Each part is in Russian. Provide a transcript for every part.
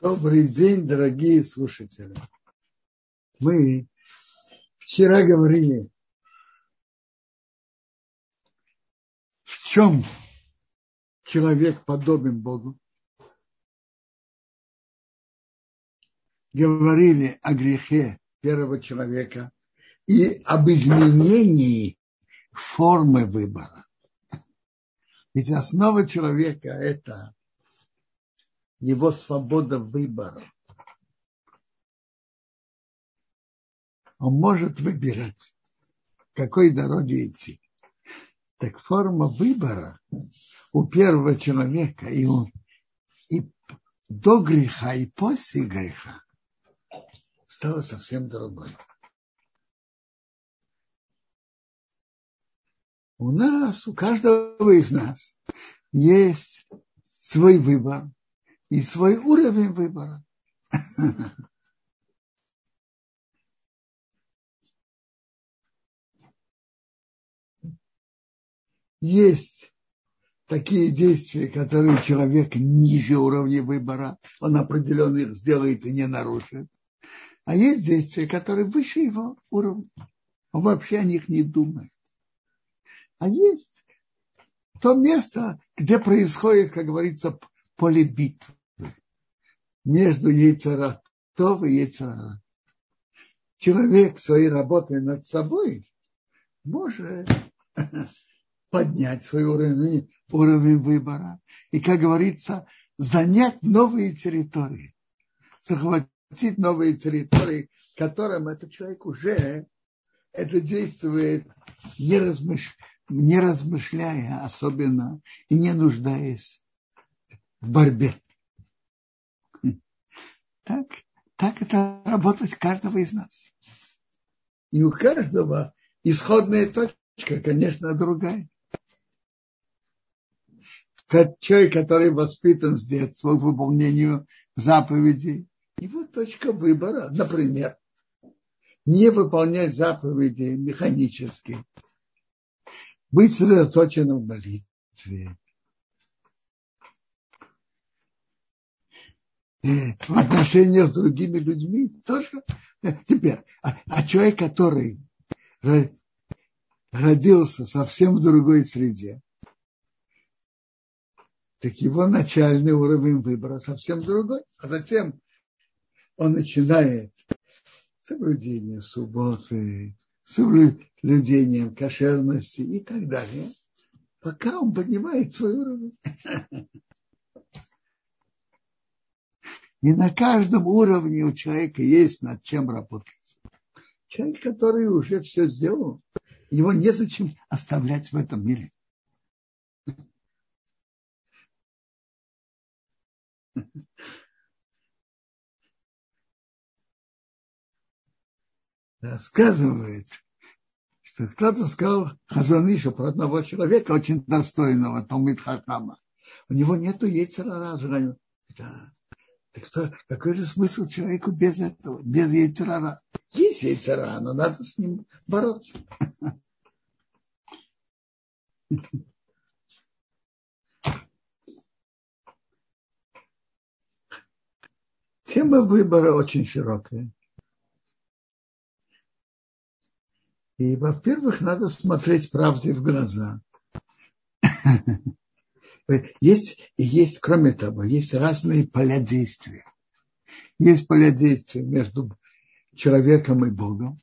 Добрый день, дорогие слушатели. Мы вчера говорили, в чем человек подобен Богу. Говорили о грехе первого человека и об изменении формы выбора. Ведь основа человека – это его свобода выбора. Он может выбирать, какой дороге идти. Так форма выбора у первого человека и, у, и до греха, и после греха стала совсем другой. У нас, у каждого из нас есть свой выбор и свой уровень выбора. Есть такие действия, которые человек ниже уровня выбора, он определенно их сделает и не нарушит. А есть действия, которые выше его уровня. Он вообще о них не думает. А есть то место, где происходит, как говорится, поле битвы между яйцера то и яйцера. Человек своей работой над собой может поднять свой уровень, уровень выбора. И, как говорится, занять новые территории, захватить новые территории, которым этот человек уже это действует, не, размыш... не размышляя особенно и не нуждаясь в борьбе. Так, так это работать каждого из нас. И у каждого исходная точка, конечно, другая. Человек, который воспитан с детства к выполнению заповедей, его точка выбора, например, не выполнять заповеди механически, быть сосредоточенным в молитве, в отношениях с другими людьми тоже. Теперь, а, а человек, который родился совсем в другой среде, так его начальный уровень выбора совсем другой. А затем он начинает соблюдение субботы, соблюдением кошерности и так далее, пока он поднимает свой уровень. И на каждом уровне у человека есть над чем работать. Человек, который уже все сделал, его незачем оставлять в этом мире. Рассказывает, что кто-то сказал Хазанишу про одного человека, очень достойного, Талмит Хахама. У него нету яйцера желания. Да. Так что, какой же смысл человеку без этого, без яйцерара? Есть яйцера, но надо с ним бороться. Тема выбора очень широкая. И, во-первых, надо смотреть правде в глаза. Есть, есть, кроме того, есть разные поля действия. Есть поля действия между человеком и Богом,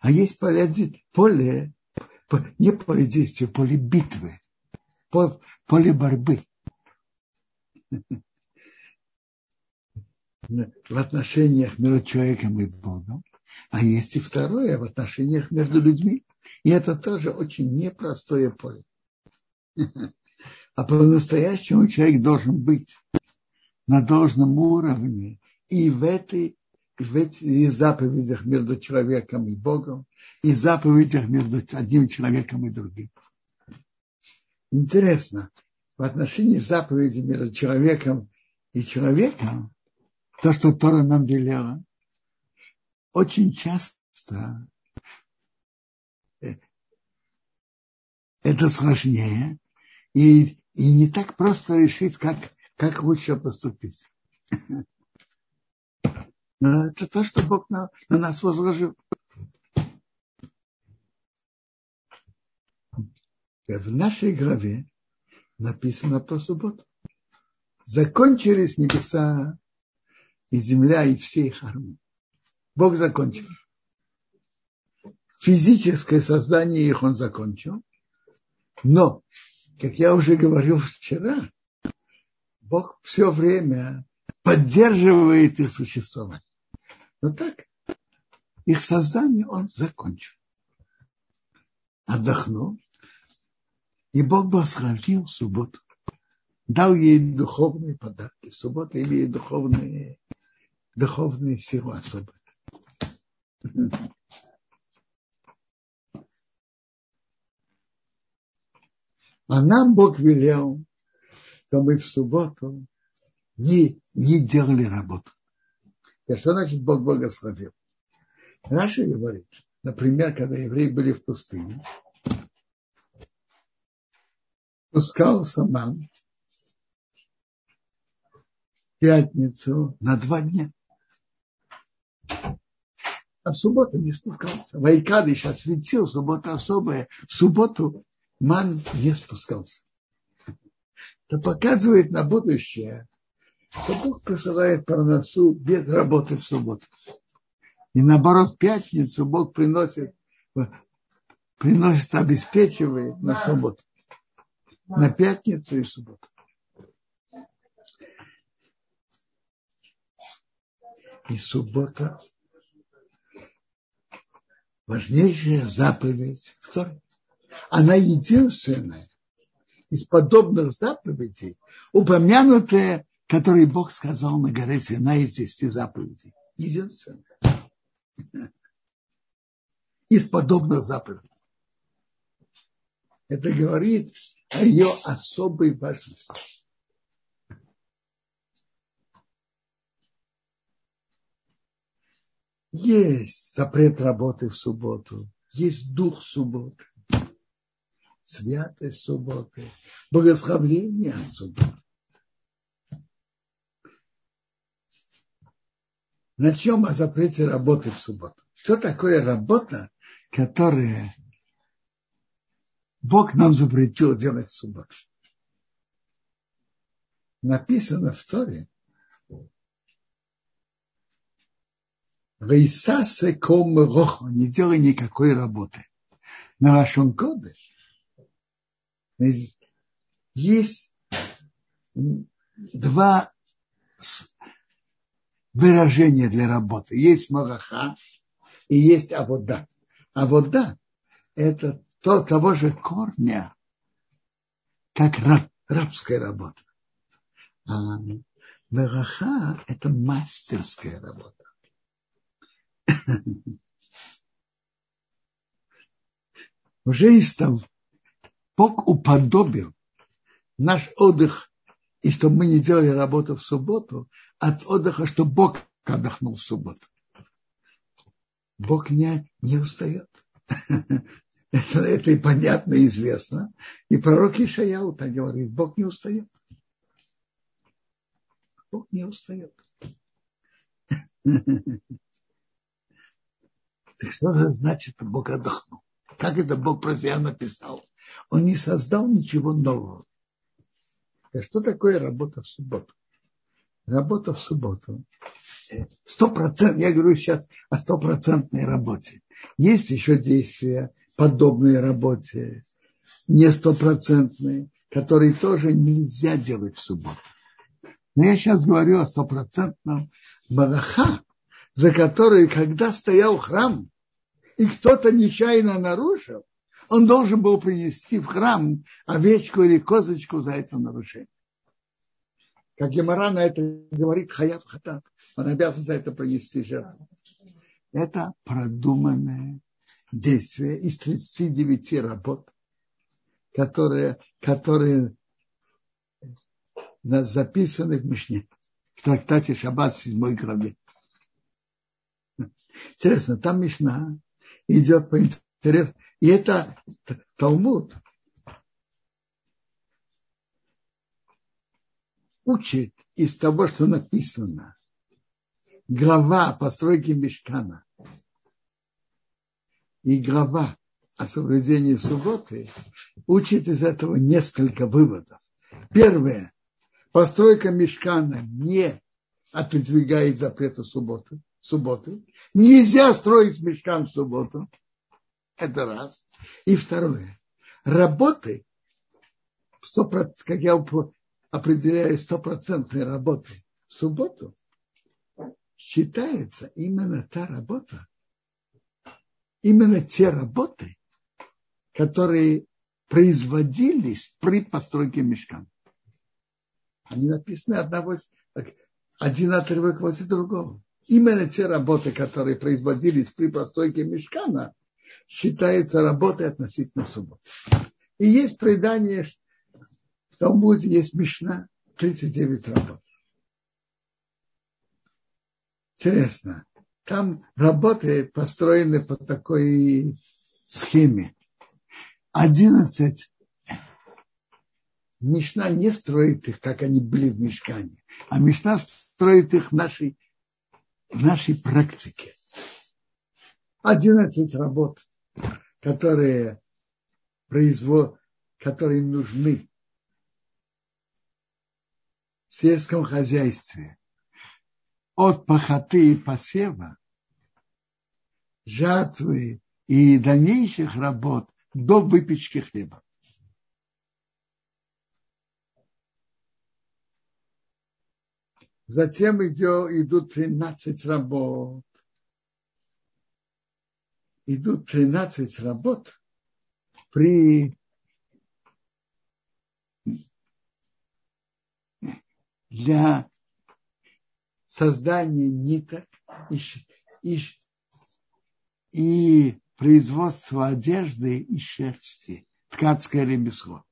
а есть поля, поле, не поле действия, поле битвы, поле борьбы. В отношениях между человеком и Богом, а есть и второе в отношениях между людьми. И это тоже очень непростое поле. А по-настоящему человек должен быть на должном уровне и в этой и в этих заповедях между человеком и Богом, и заповедях между одним человеком и другим. Интересно, в отношении заповеди между человеком и человеком, то, что Тора нам велела, очень часто э, это сложнее, и и не так просто решить, как, как лучше поступить. Но это то, что Бог на, на нас возложил. В нашей главе написано про субботу. Закончились небеса и земля, и все их армии. Бог закончил. Физическое создание их он закончил. Но, как я уже говорил вчера, Бог все время поддерживает их существование. Но так, их создание он закончил. Отдохнул. И Бог благословил субботу. Дал ей духовные подарки. Суббота имеет духовные, духовные силы особые. А нам Бог велел, что мы в субботу не, не делали работу. И что значит Бог благословил? Раша говорит, например, когда евреи были в пустыне, спускался мам пятницу на два дня. А в субботу не спускался. Вайкады сейчас светил, суббота особая. В субботу ман не спускался. Это показывает на будущее, что Бог присылает парносу без работы в субботу. И наоборот, в пятницу Бог приносит, приносит, обеспечивает на субботу. На пятницу и субботу. И суббота важнейшая заповедь в Она единственная из подобных заповедей, упомянутая, которые Бог сказал на горе Сина из десяти заповедей. Единственная. Из подобных заповедей. Это говорит о ее особой важности. Есть запрет работы в субботу, есть дух субботы, святость субботы, благословление субботы. Начнем о запрете работы в субботу. Что такое работа, которая Бог нам запретил делать в субботу? Написано в Торе, Вейсасе ком рохо, не делай никакой работы. На Рашон Кодыш есть два выражения для работы. Есть мараха и есть авода. Авода – это то, того же корня, как раб, рабская работа. А мараха – это мастерская работа. Уже из того, Бог уподобил наш отдых, и чтобы мы не делали работу в субботу, от отдыха, что Бог отдохнул в субботу. Бог не, не устает. Это, это и понятно, и известно. И пророк Ишаяу так говорит, Бог не устает. Бог не устает. Так что же значит Бог отдохнул? Как это Бог про себя написал? Он не создал ничего нового. А что такое работа в субботу? Работа в субботу. Сто процентов, я говорю сейчас о стопроцентной работе. Есть еще действия, подобные работе, не стопроцентные, которые тоже нельзя делать в субботу. Но я сейчас говорю о стопроцентном бараха, за который, когда стоял храм, и кто-то нечаянно нарушил, он должен был принести в храм овечку или козочку за это нарушение. Как Гемора на это говорит Хаят Хатак, он обязан за это принести жертву. Это продуманное действие из 39 работ, которые, которые записаны в Мишне, в трактате Шаббат в 7 главе. Интересно, там Мишна идет по интересу. И это Талмуд учит из того, что написано глава постройки мешкана и глава о соблюдении субботы учит из этого несколько выводов. Первое. Постройка мешкана не отодвигает запрета субботы. субботы. Нельзя строить мешкан в субботу. Это раз. И второе. Работы, 100%, как я определяю, стопроцентной работы в субботу, считается именно та работа, именно те работы, которые производились при постройке мешкана. Они написаны одного, один отрывок возле другого. Именно те работы, которые производились при постройке мешкана, считаются работой относительно субботы. И есть предание, в Талмуде есть Мишна, 39 работ. Интересно, там работы построены по такой схеме. 11 Мишна не строит их, как они были в Мешкане, а Мишна строит их в нашей, в нашей практике. 11 работ, которые, производ, которые нужны в сельском хозяйстве от пахоты и посева, жатвы и дальнейших работ до выпечки хлеба. Затем идет, идут 13 работ. Идут 13 работ при для создания ниток и, и, и производства одежды и шерсти, ткацкое ремесло.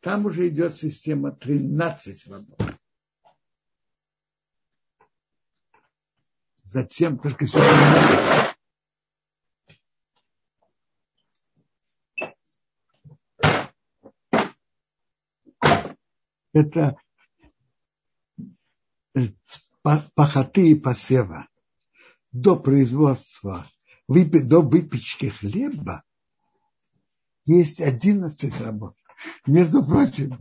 Там уже идет система 13 работ. Затем только сегодня это пахоты и посева до производства, до выпечки хлеба есть 11 работ. Между прочим,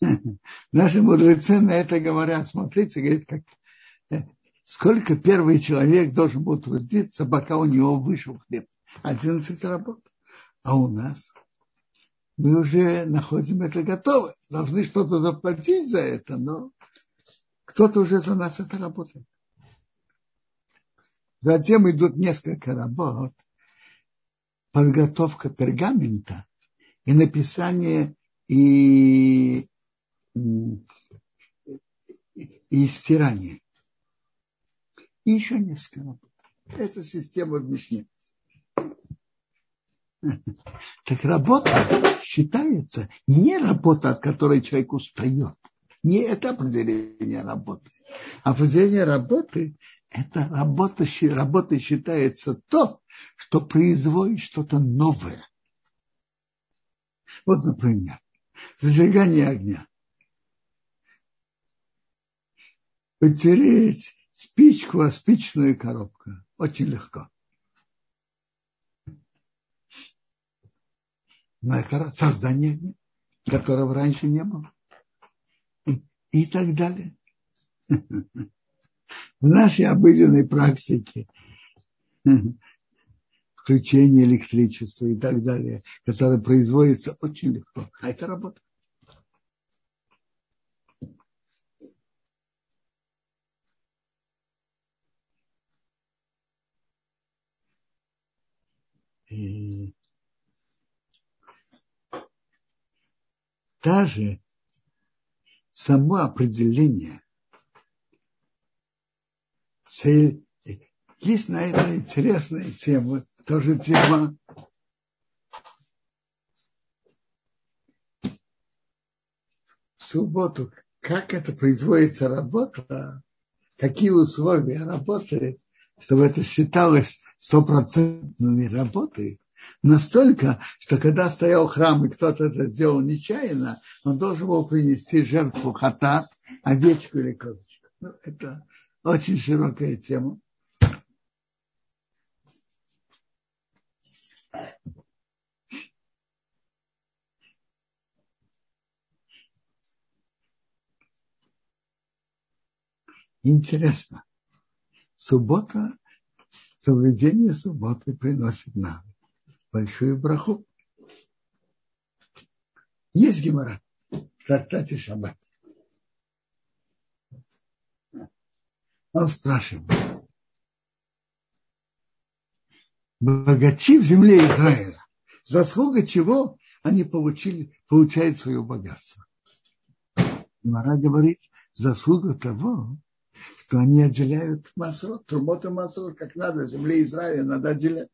наши мудрецы на это говорят, смотрите, говорит, как сколько первый человек должен был трудиться, пока у него вышел хлеб. 11 работ. А у нас мы уже находим это готово. Должны что-то заплатить за это, но кто-то уже за нас это работает. Затем идут несколько работ. Подготовка пергамента и написание и, и, и стирание. И еще несколько работ. Это система в Мишне. Так работа считается не работа, от которой человек устает. Не это определение работы. Определение работы – это работа, работа считается то, что производит что-то новое. Вот, например, зажигание огня. Потереть спичку, а спичную коробку. Очень легко. Это создание огня, которого раньше не было и так далее. В нашей обыденной практике включение электричества и так далее, которое производится очень легко. А это работа. И даже само определение. Цель. Есть на это интересная тема, тоже тема. В субботу, как это производится работа, какие условия работы, чтобы это считалось стопроцентной работой, Настолько, что когда стоял храм, и кто-то это сделал нечаянно, он должен был принести жертву хата, овечку или козочку. Ну, это очень широкая тема. Интересно. Суббота, соблюдение субботы приносит нам большую браху. Есть гемора в трактате Шаббат. Он спрашивает, богачи в земле Израиля, заслуга чего они получили, получают свое богатство? Мара говорит, заслуга того, что они отделяют массу, трумота массу, как надо, земле Израиля надо отделять.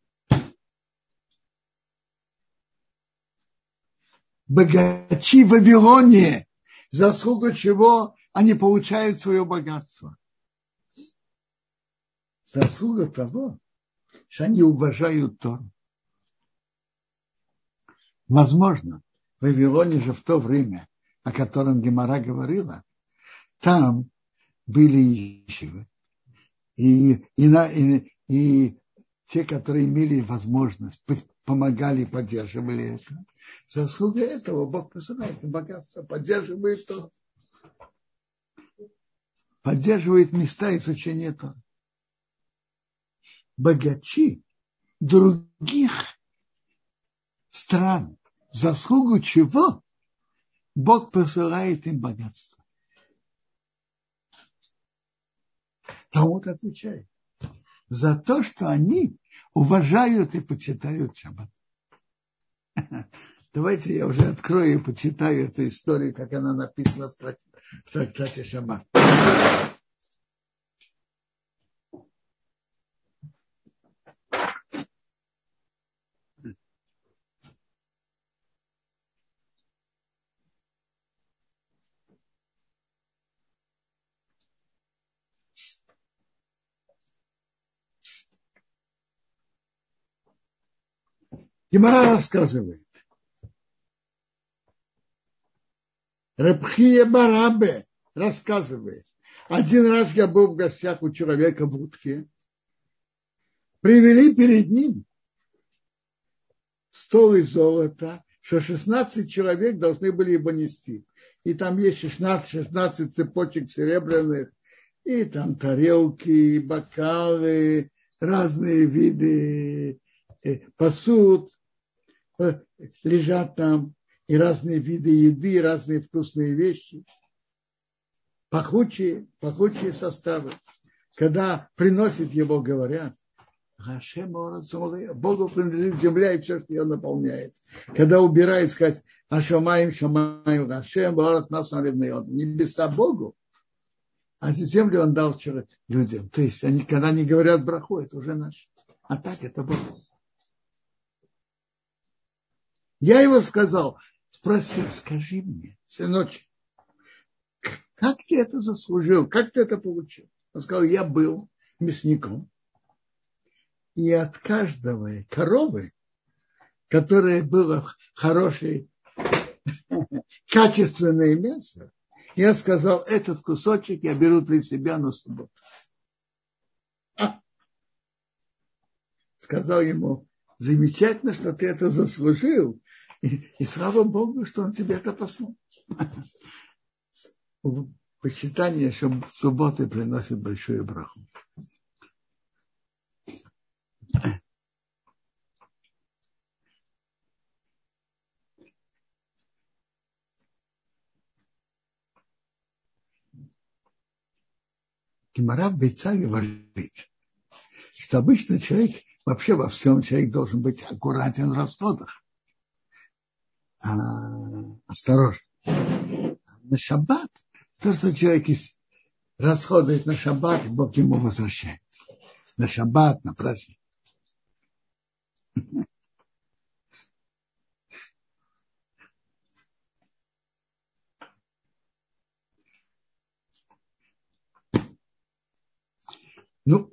Богачи в Вавилоне, заслуга чего они получают свое богатство. Заслуга того, что они уважают Тору. Возможно, в Вавилоне же в то время, о котором Гемора говорила, там были ищивы. И, и, на, и, и те, которые имели возможность, помогали, поддерживали это. Заслуга этого Бог посылает богатство, поддерживает то. Поддерживает места изучения то. Богачи других стран, заслугу чего Бог посылает им богатство. Талмуд отвечает. За то, что они уважают и почитают Шаббат. Давайте я уже открою и почитаю эту историю, как она написана в трактате Шаббат. Гимара рассказывает. Рабхия Барабе рассказывает. Один раз я был в гостях у человека в утке. Привели перед ним стол из золота, что 16 человек должны были его нести. И там есть 16, 16 цепочек серебряных, и там тарелки, бокалы, разные виды э, посуд. Э, лежат там и разные виды еды, и разные вкусные вещи, пахучие, пахучие составы. Когда приносит его, говорят, Богу принадлежит земля и все, что ее наполняет. Когда убирает, сказать, Ашамаем, Шамаем, Гашем, Борот нас Небеса Богу, а землю он дал людям. То есть они, когда они говорят браху, это уже наш. А так это Бог. Я его сказал, спросил, скажи мне, сыночек, как ты это заслужил, как ты это получил? Он сказал, я был мясником, и от каждого коровы, которая была хорошей, качественное мясо, я сказал, этот кусочек я беру для себя на субботу. Сказал ему, замечательно, что ты это заслужил, и, и слава Богу, что он тебе это послал. Почитание, что субботы приносит большую браху. Гимара Бейца говорит, что обычно человек, вообще во всем человек должен быть аккуратен в расходах а, осторожно. На шаббат, то, что человек расходует на шаббат, Бог ему возвращает. На шаббат, на праздник. Ну,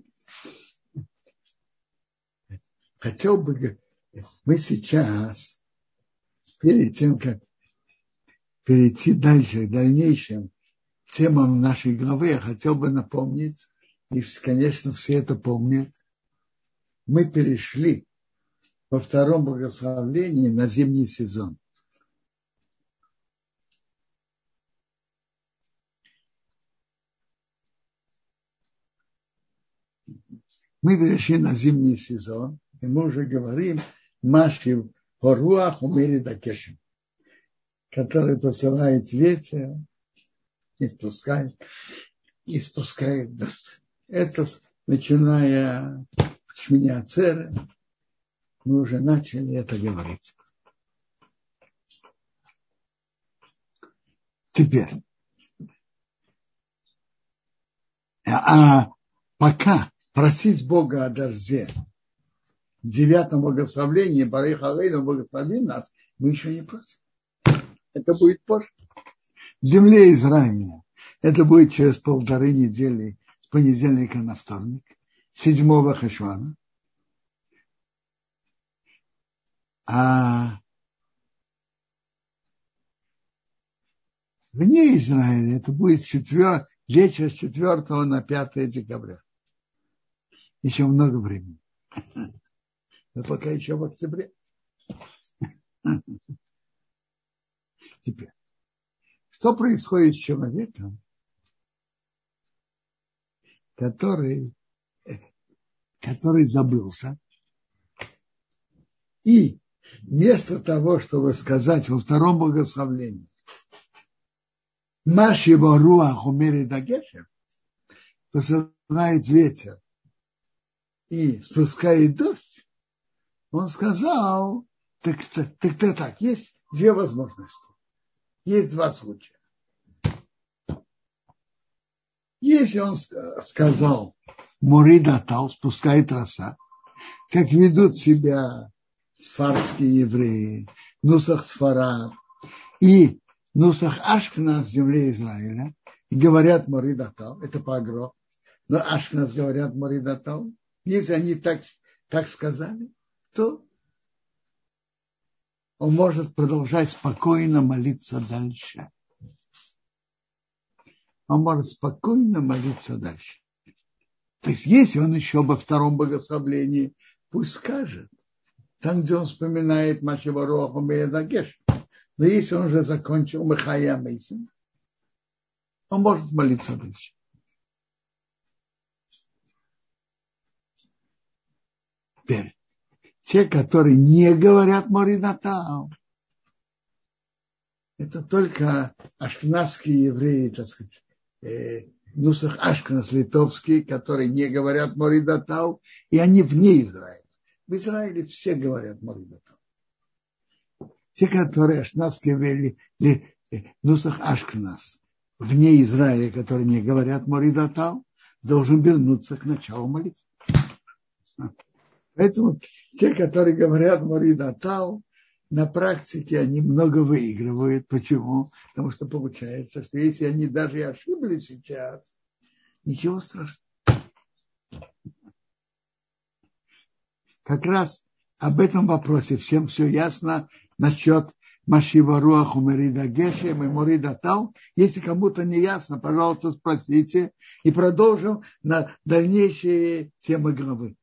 хотел бы мы сейчас перед тем, как перейти дальше, к дальнейшим темам нашей главы, я хотел бы напомнить и, конечно, все это помнят, мы перешли во втором благословении на зимний сезон. Мы перешли на зимний сезон, и мы уже говорим Маши Хоруах умели Дакешем, который посылает ветер и спускает, и спускает дождь. Это начиная с меня церы, мы уже начали это говорить. Теперь. А пока просить Бога о дожде девятом благословении, Барих Алейну, благослови нас, мы еще не просим. Это будет позже. В земле Израиля. Это будет через полторы недели, с понедельника на вторник, седьмого Хашвана. А вне Израиля это будет четвер... вечер с 4 на 5 декабря. Еще много времени. Но пока еще в октябре. Теперь, что происходит с человеком, который, который забылся, и вместо того, чтобы сказать во втором благословении, Маши Руах умери Дагешем, посылает ветер и спускает дождь, он сказал, так, так, так, так, есть две возможности. Есть два случая. Если он сказал, Муридатал, спускает роса, как ведут себя сфарские евреи, Нусах Сфарад и Нусах Ашкнас земле Израиля, и говорят Моридатал, это погроб, но Ашкнас говорят Моридатал, если они так, так сказали, то он может продолжать спокойно молиться дальше. Он может спокойно молиться дальше. То есть, если он еще во втором богословлении, пусть скажет там, где он вспоминает Машевароху Меядагеш. Но если он уже закончил Михая Мейсин, он может молиться дальше. Теперь, те, которые не говорят Моринатау, это только ашкназские евреи, так сказать, э, Нусах Ашкназ литовские, которые не говорят Моридатау, и они вне Израиля. В Израиле все говорят Моридатал. Те, которые ашкназские евреи, Нусах Ашкназ, вне Израиля, которые не говорят Моридатал, должен вернуться к началу молитвы. Поэтому те, которые говорят Моридатал, на практике они много выигрывают. Почему? Потому что получается, что если они даже и ошиблись сейчас, ничего страшного. как раз об этом вопросе всем все ясно насчет Машива Руаху Мерида Гешем и Морида Тал. Если кому-то не ясно, пожалуйста, спросите. И продолжим на дальнейшие темы главы.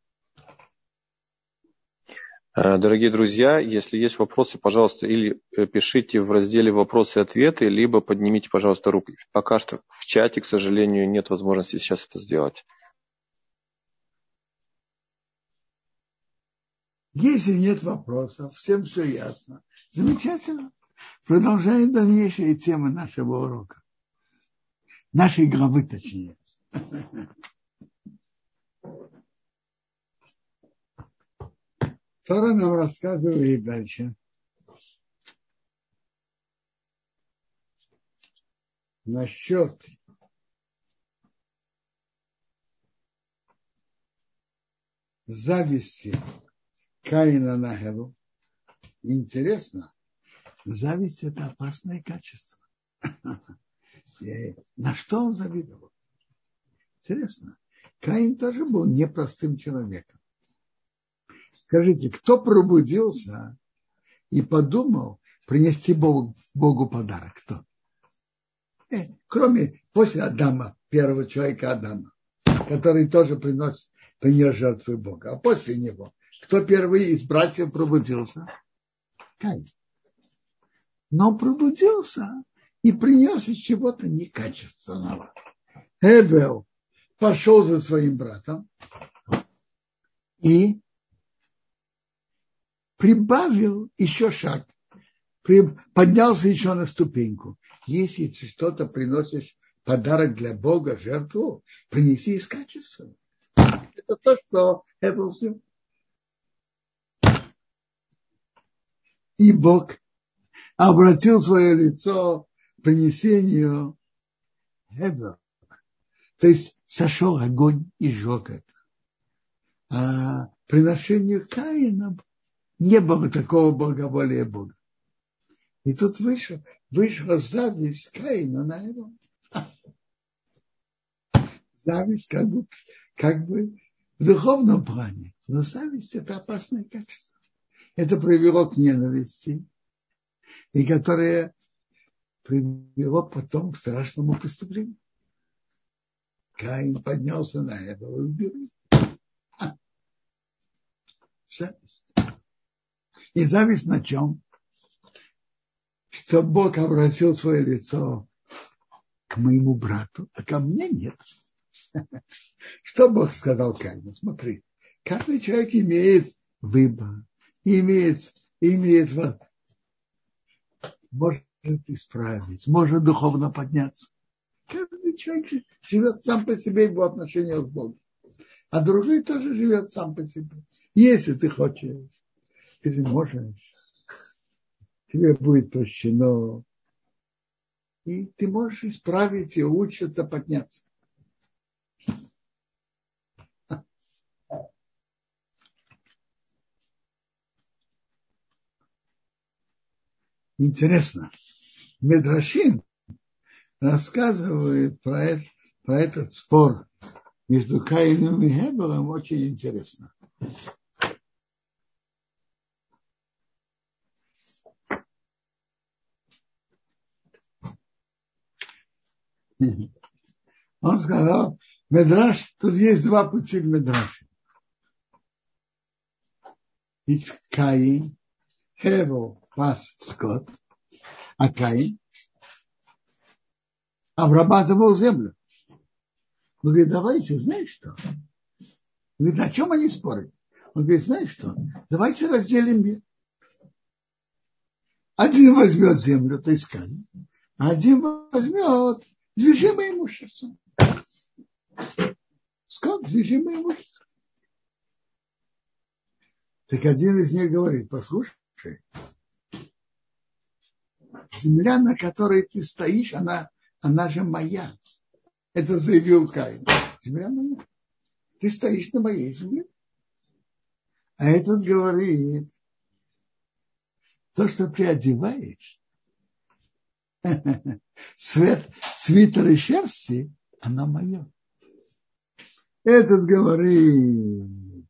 Э, дорогие друзья, если есть вопросы, пожалуйста, или э, пишите в разделе «Вопросы и ответы», либо поднимите, пожалуйста, руку. Пока что в чате, к сожалению, нет возможности сейчас это сделать. Если нет вопросов, всем все ясно. Замечательно. Продолжаем дальнейшие темы нашего урока. Нашей главы, точнее. Тора нам рассказывает дальше. Насчет зависти Каина на Хеву. Интересно, зависть – это опасное качество. На что он завидовал? Интересно. Каин тоже был непростым человеком. Скажите, кто пробудился и подумал принести Богу, Богу подарок? Кто? Э, кроме после Адама, первого человека Адама. который тоже приносит, принес жертву Бога. А после него, кто первый из братьев пробудился? Каин. Но пробудился и принес из чего-то некачественного. Эбел пошел за своим братом и прибавил еще шаг, поднялся еще на ступеньку. Если ты что-то приносишь подарок для Бога, жертву, принеси из качества. Это то, что сделал. И Бог обратил свое лицо к принесению Эбел. То есть сошел огонь и сжег это. А приношению Каина не было такого благоволия Бога. И тут вышел, вышла зависть Каина на его. Зависть как бы, как бы в духовном плане. Но зависть – это опасное качество. Это привело к ненависти, и которое привело потом к страшному преступлению. Каин поднялся на это и убил. Зависть. И зависть на чем? Что Бог обратил свое лицо к моему брату, а ко мне нет. Что Бог сказал Каину? Смотри, каждый человек имеет выбор, имеет, имеет может исправить, может духовно подняться. Каждый человек живет сам по себе в отношениях с Богом. А другой тоже живет сам по себе. Если ты хочешь, ты же можешь, тебе будет прощено. И ты можешь исправить и учиться подняться. Интересно, Медрашин рассказывает про, это, про этот спор между Каином и Хебелом очень интересно. Он сказал, Медраш, тут есть два пути к Медрашу. Ведь Каин, Хевел пас скот, а Каин обрабатывал землю. Он говорит, давайте, знаешь что? Он говорит, о чем они спорят? Он говорит, знаешь что? Давайте разделим мир. Один возьмет землю, то есть Каин, один возьмет движимое имущество. Скот, движимое имущество. Так один из них говорит, послушай, земля, на которой ты стоишь, она, она же моя. Это заявил Каин. Земля моя. Ты стоишь на моей земле. А этот говорит, то, что ты одеваешь, цвет, свитер и шерсти, она моя. Этот говорит,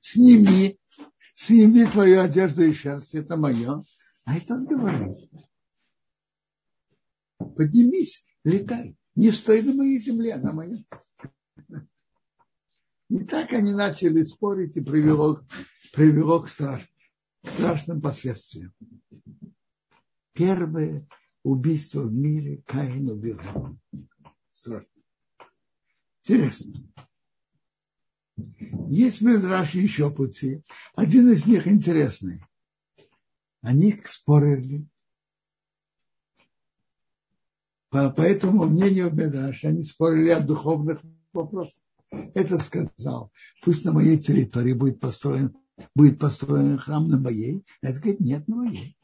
сними, сними твою одежду и шерсть, это мое. А этот говорит, поднимись, летай, не стой на моей земле, она моя. И так они начали спорить и привело, привело к, страш, страшным последствиям. Первое убийство в мире Каин убил. Страшно. Интересно. Есть в Медраше еще пути. Один из них интересный. Они спорили. По, по этому мнению Медраша они спорили о духовных вопросах. Этот сказал, пусть на моей территории будет построен, будет построен храм на моей. Это говорит, нет, на моей.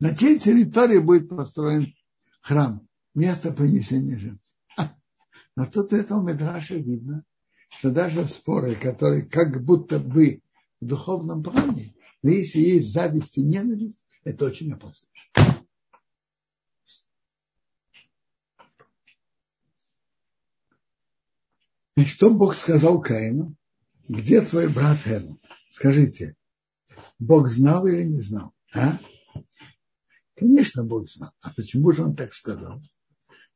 На чьей территории будет построен храм? Место принесения жертв. Но тут этого Медраша видно, что даже споры, которые как будто бы в духовном плане, но если есть зависть и ненависть, это очень опасно. И что Бог сказал Каину? Где твой брат Эван? Скажите, Бог знал или не знал? А? Конечно, Бог знал. А почему же он так сказал?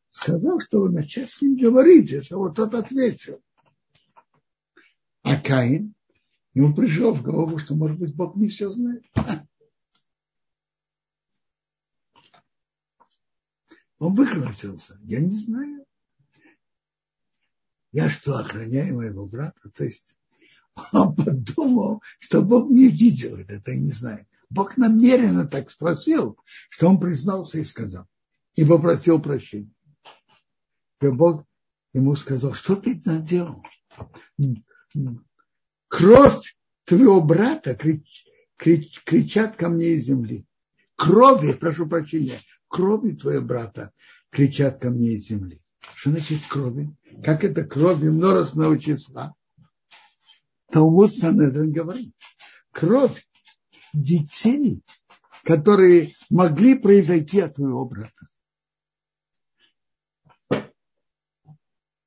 сказал, что вы начать с ним говорите, что вот тот ответил. А Каин, ему пришло в голову, что, может быть, Бог не все знает. Он выкрутился. Я не знаю. Я что, охраняю моего брата? То есть он подумал, что Бог не видел это, и не знает. Бог намеренно так спросил, что он признался и сказал. И попросил прощения. И Бог ему сказал, что ты наделал? Кровь твоего брата крич, крич, кричат ко мне из земли. Крови, прошу прощения, крови твоего брата кричат ко мне из земли. Что значит крови? Как это крови множественного числа? Талмуд Санедрин говорит, кровь детей, которые могли произойти от твоего брата.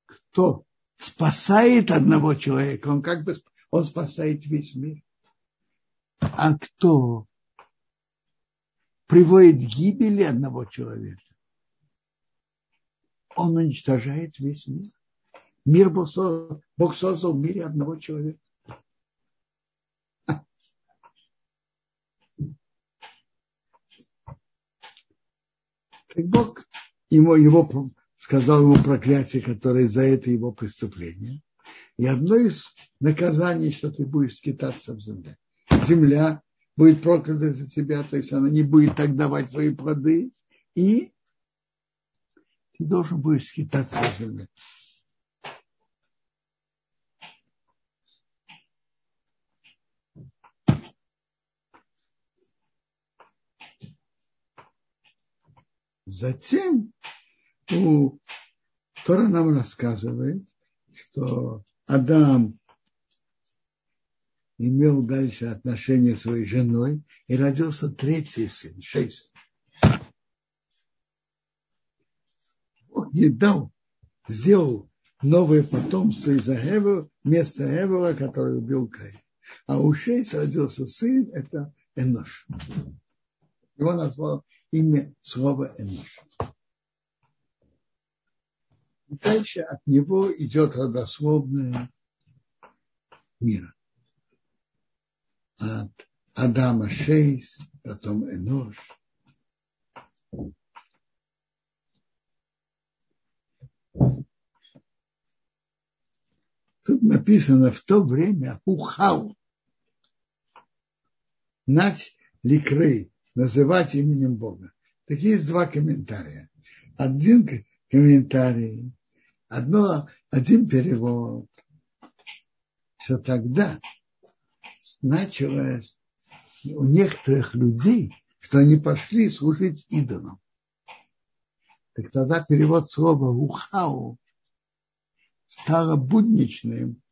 Кто спасает одного человека, он как бы он спасает весь мир. А кто приводит к гибели одного человека, он уничтожает весь мир. Мир создал, Бог создал в мире одного человека. Так Бог ему, его, сказал ему проклятие, которое за это его преступление. И одно из наказаний, что ты будешь скитаться в земле. Земля будет проклята за тебя, то есть она не будет так давать свои плоды, и ты должен будешь скитаться в земле. Затем у Тора нам рассказывает, что Адам имел дальше отношения с своей женой и родился третий сын, шесть. Бог не дал, сделал новое потомство из Эвела, вместо Эвела, который убил Каин. А у шесть родился сын, это Энош. Его назвал имя слова Энош. Дальше от него идет родословное мира. От Адама шесть, потом Энош. Тут написано в то время Ухау. Нач Ликрей называть именем Бога. Так есть два комментария. Один комментарий, одно, один перевод, что тогда началось у некоторых людей, что они пошли служить идолам. Так тогда перевод слова «ухау» стало будничным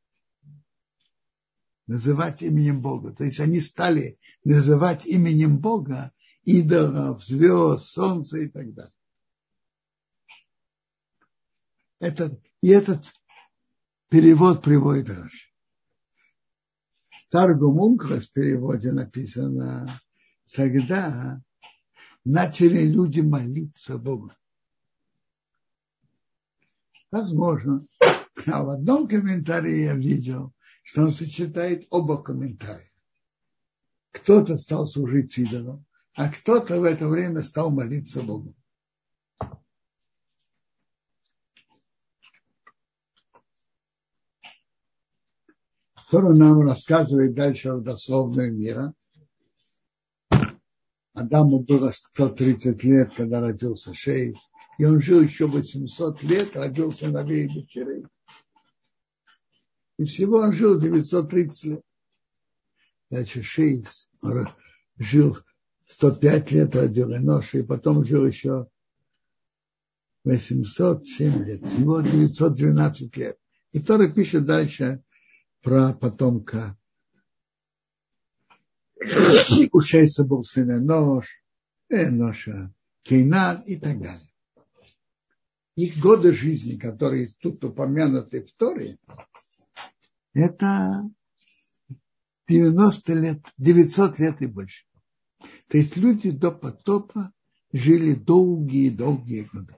называть именем Бога. То есть они стали называть именем Бога идолов, звезд, солнца и так далее. Этот, и этот перевод приводит Раши. В Таргум Унклас переводе написано, тогда начали люди молиться Богу. Возможно. А в одном комментарии я видел, что он сочетает оба комментария. Кто-то стал служить идолом, а кто-то в это время стал молиться Богу. Тора нам рассказывает дальше о дословной мира. Адаму было 130 лет, когда родился Шейх, и он жил еще 800 лет, родился на и дочерей. И всего он жил 930 лет. Дальше Шейх жил 105 лет родил Эноша, и потом жил еще 807 лет, всего 912 лет. И Тора пишет дальше про потомка. У Шейса был сын Энош, Эноша, Кейнан и так далее. Их годы жизни, которые тут упомянуты в Торе, это 90 лет, 900 лет и больше. То есть люди до потопа жили долгие-долгие годы.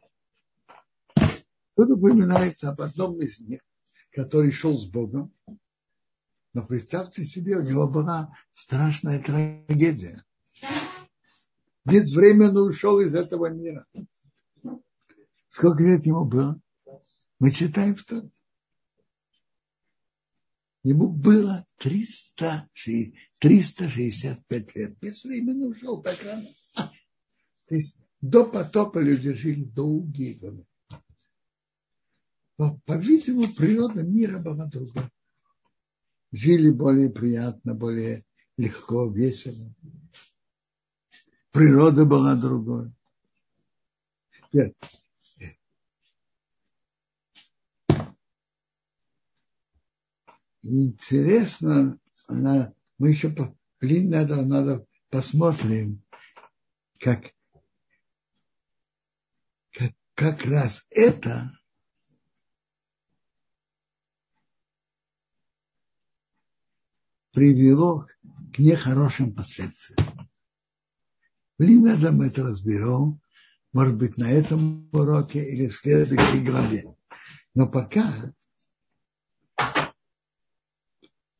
Тут упоминается об одном из них, который шел с Богом. Но представьте себе, у него была страшная трагедия. Безвременно ушел из этого мира. Сколько лет ему было? Мы читаем в том. Ему было 300, 365 лет. Безвременно ушел так рано. То есть до потопа люди жили долгие годы. Но, по-видимому, природа мира была другая. Жили более приятно, более легко, весело. Природа была другой. Интересно, она, мы еще, блин, надо, надо посмотрим, как, как, как раз это привело к нехорошим последствиям. Блин, надо мы это разберем, может быть, на этом уроке или в следующей главе. Но пока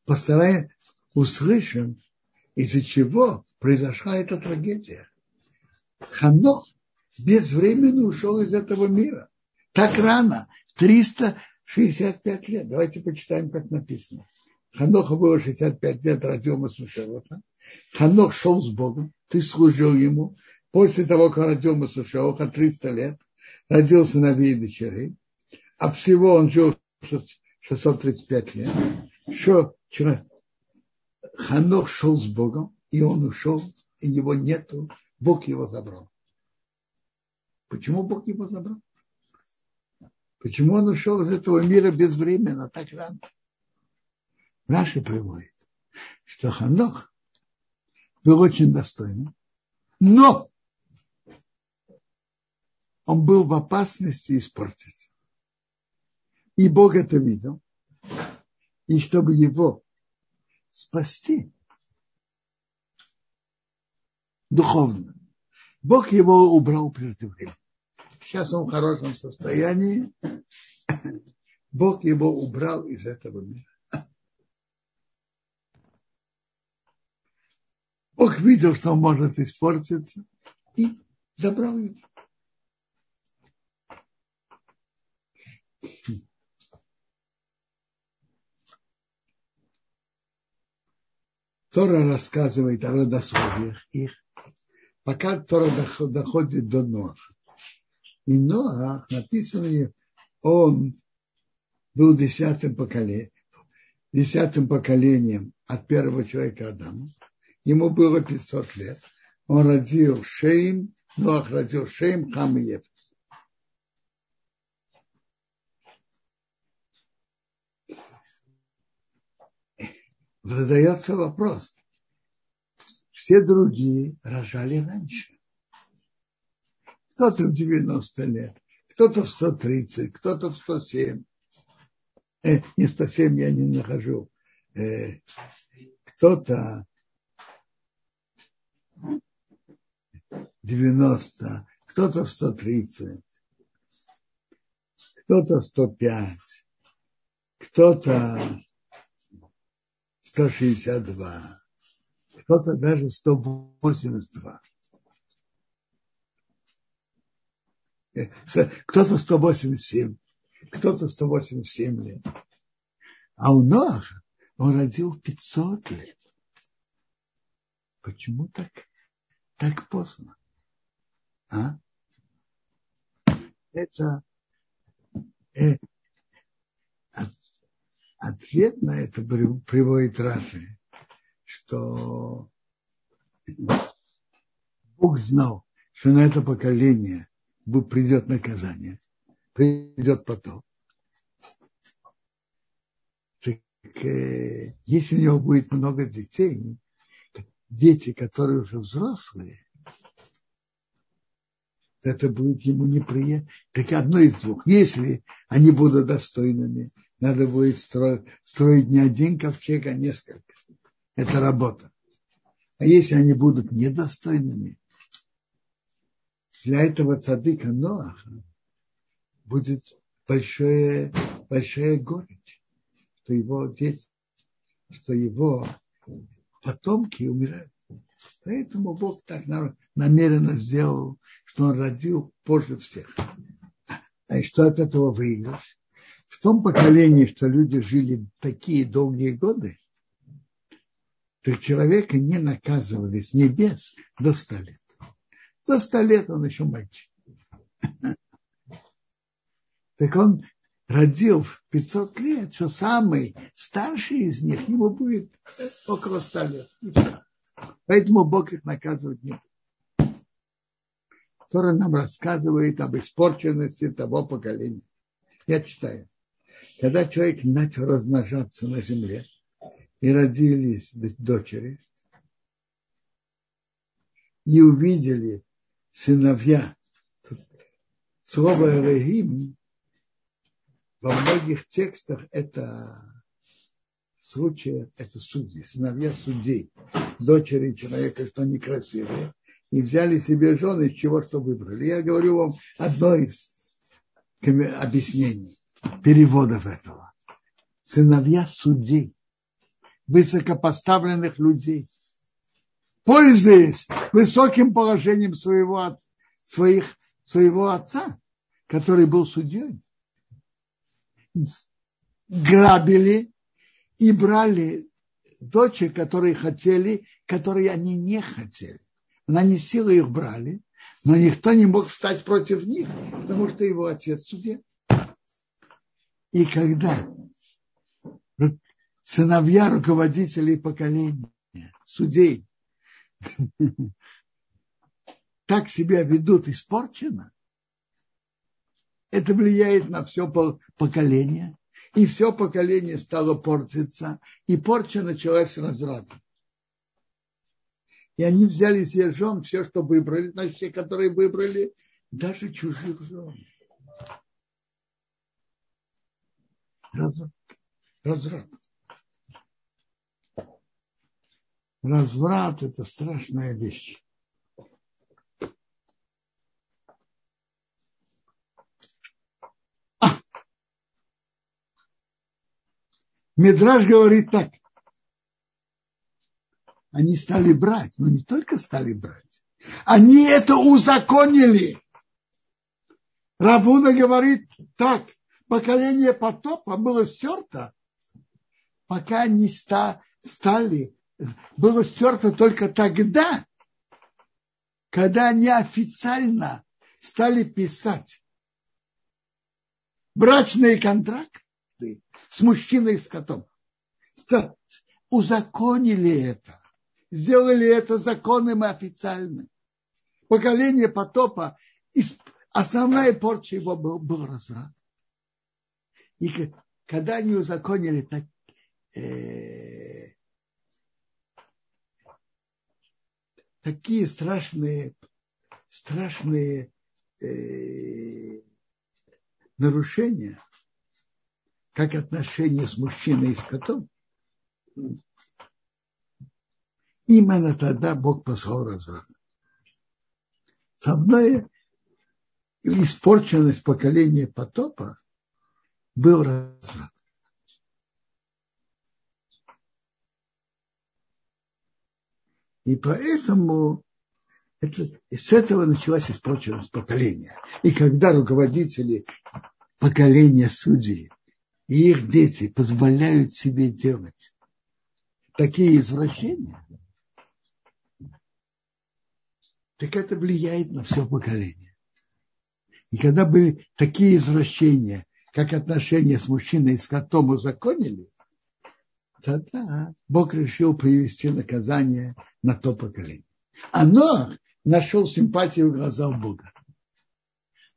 постараем услышим, из-за чего произошла эта трагедия. Ханох безвременно ушел из этого мира. Так рано, 365 лет. Давайте почитаем, как написано. Ханоху было 65 лет, родил Масушеваха. Ханох шел с Богом, ты служил ему. После того, как родил Масушеваха, 300 лет, родил сыновей и дочерей. А всего он жил 635 лет. Что Ханох шел с Богом, и он ушел, и его нету, Бог его забрал. Почему Бог его забрал? Почему он ушел из этого мира безвременно, так рано? Раши приводит, что Ханох был очень достойным, но он был в опасности испортиться. И Бог это видел. И чтобы его спасти духовно. Бог его убрал преждевременно. Сейчас он в хорошем состоянии. Бог его убрал из этого мира. Бог видел, что он может испортиться, и забрал его. Тора рассказывает о родословиях их, пока Тора доходит до Ноаха. И Ноах, написано, он был десятым поколением, десятым поколением от первого человека Адама. Ему было 500 лет. Он родил Шейм, Ноах родил Шейм, Хам и Ефет. Задается вопрос. Все другие рожали раньше. Кто-то в 90 лет, кто-то в 130, кто-то в 107. Э, не 107 я не нахожу. Э, кто-то 90, кто-то в 130, кто-то 105, кто-то 162, кто-то даже 182. Э, кто-то 187, кто-то 187 лет. А у Ноаха он родил 500 лет. Почему так, так поздно? А? Это э, Ответ на это приводит Раши, что Бог знал, что на это поколение придет наказание, придет потом. Так, э, если у него будет много детей, дети, которые уже взрослые, это будет ему неприятно. Так одно из двух. Если они будут достойными, надо будет строить, строить не один ковчег, а несколько. Это работа. А если они будут недостойными, для этого цадыка Ноаха будет большое, большая горечь, что его дети, что его потомки умирают. Поэтому Бог так намеренно сделал, что он родил позже всех. А что от этого выигрыш? В том поколении, что люди жили такие долгие годы, то человека не наказывали с небес до ста лет. До ста лет он еще мальчик. Так он родил в 500 лет, что самый старший из них, ему будет около ста лет. Поэтому Бог их наказывать не будет. Тора нам рассказывает об испорченности того поколения. Я читаю. Когда человек начал размножаться на земле, и родились дочери, и увидели сыновья. Слово «регим» во многих текстах это случае, это судьи, сыновья судей, дочери человека, что некрасивые, и взяли себе жены, из чего что выбрали. Я говорю вам одно из объяснений, переводов этого. Сыновья судей высокопоставленных людей, пользуясь высоким положением своего, своих, своего отца, который был судьей, грабили и брали дочери, которые хотели, которые они не хотели. На не силы их брали, но никто не мог встать против них, потому что его отец судья. И когда сыновья руководителей поколения, судей, так себя ведут испорченно, это влияет на все поколение, и все поколение стало портиться, и порча началась с. И они взяли себе жен, все, что выбрали, значит, все, которые выбрали, даже чужих жен. Разврат. Разврат. это страшная вещь. А! Медраж говорит так. Они стали брать, но не только стали брать. Они это узаконили. Равуна говорит так. Поколение потопа было стерто, пока не стали было стерто только тогда, когда они официально стали писать брачные контракты с мужчиной и с котом. Узаконили это, сделали это законным и официальным. Поколение потопа, основная порча его был, был разврат. И когда они узаконили так, э, такие страшные, страшные э, нарушения, как отношения с мужчиной и с котом, именно тогда Бог послал разврат. Основная испорченность поколения потопа был разврат. И поэтому это, с этого началась испорченность поколения. И когда руководители поколения судей и их дети позволяют себе делать такие извращения, так это влияет на все поколение. И когда были такие извращения, как отношения с мужчиной и с котом узаконили, тогда Бог решил привести наказание на то поколение. А Ноах нашел симпатию в глазах Бога.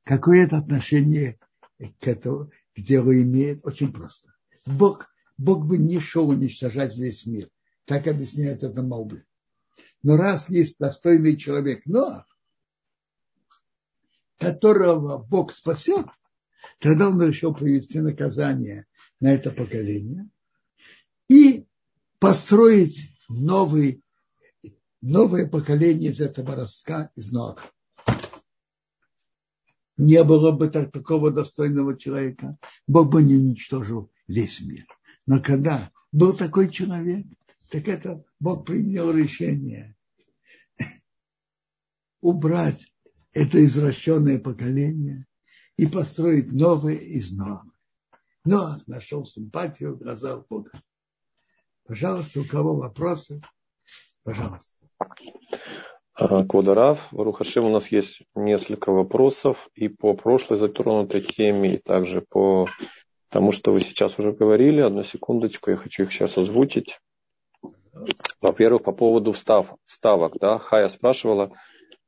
Какое это отношение к этому, к делу имеет? Очень просто. Бог, Бог бы не шел уничтожать весь мир. Так объясняет это молбы. Но раз есть достойный человек Ноах, которого Бог спасет, тогда он решил привести наказание на это поколение – и построить новый, новое поколение из этого ростка, из Ноаха. не было бы так, такого достойного человека, Бог бы не уничтожил весь мир. Но когда был такой человек, так это Бог принял решение убрать это извращенное поколение и построить новое из нового. Но нашел симпатию в глазах Бога. Пожалуйста, у кого вопросы? Пожалуйста. Квадарав, Рухашим, у нас есть несколько вопросов и по прошлой затронутой теме, и также по тому, что вы сейчас уже говорили. Одну секундочку, я хочу их сейчас озвучить. Во-первых, по поводу встав, вставок. Да? Хая спрашивала,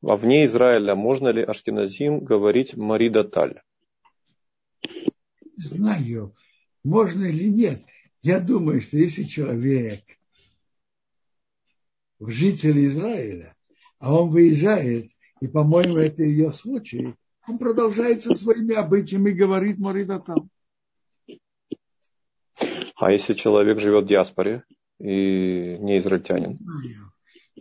вне Израиля можно ли Аштиназим говорить Маридаталь? Знаю, можно или нет. Я думаю, что если человек житель Израиля, а он выезжает, и, по-моему, это ее случай, он продолжает со своими обычаями и говорит Маридатам. А если человек живет в диаспоре и не израильтянин?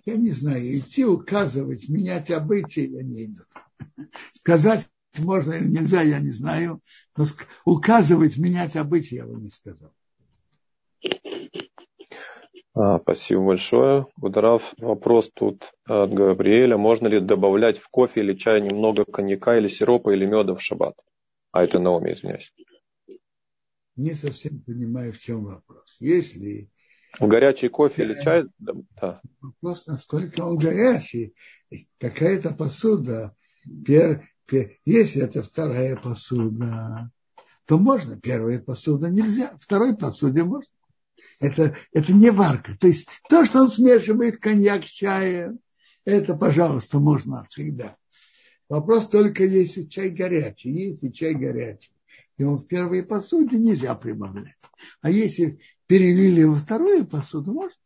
Я не знаю, идти указывать, менять обычаи я не иду. Сказать можно или нельзя, я не знаю. Но указывать, менять обычаи я бы не сказал. А, спасибо большое. Ударав вопрос тут от Габриэля. Можно ли добавлять в кофе или чай немного коньяка или сиропа или меда в шаббат? А это Наоми, извиняюсь. Не совсем понимаю, в чем вопрос. Если в горячий кофе или чай? Да. Вопрос, насколько он горячий. Какая-то посуда. Пер, пер, если это вторая посуда, то можно. Первая посуда нельзя. Второй посуде можно. Это, это не варка. То есть то, что он смешивает коньяк с чаем, это, пожалуйста, можно всегда. Вопрос только, если чай горячий. Если чай горячий, и он в первой посуде нельзя прибавлять. А если перелили во вторую посуду, можно?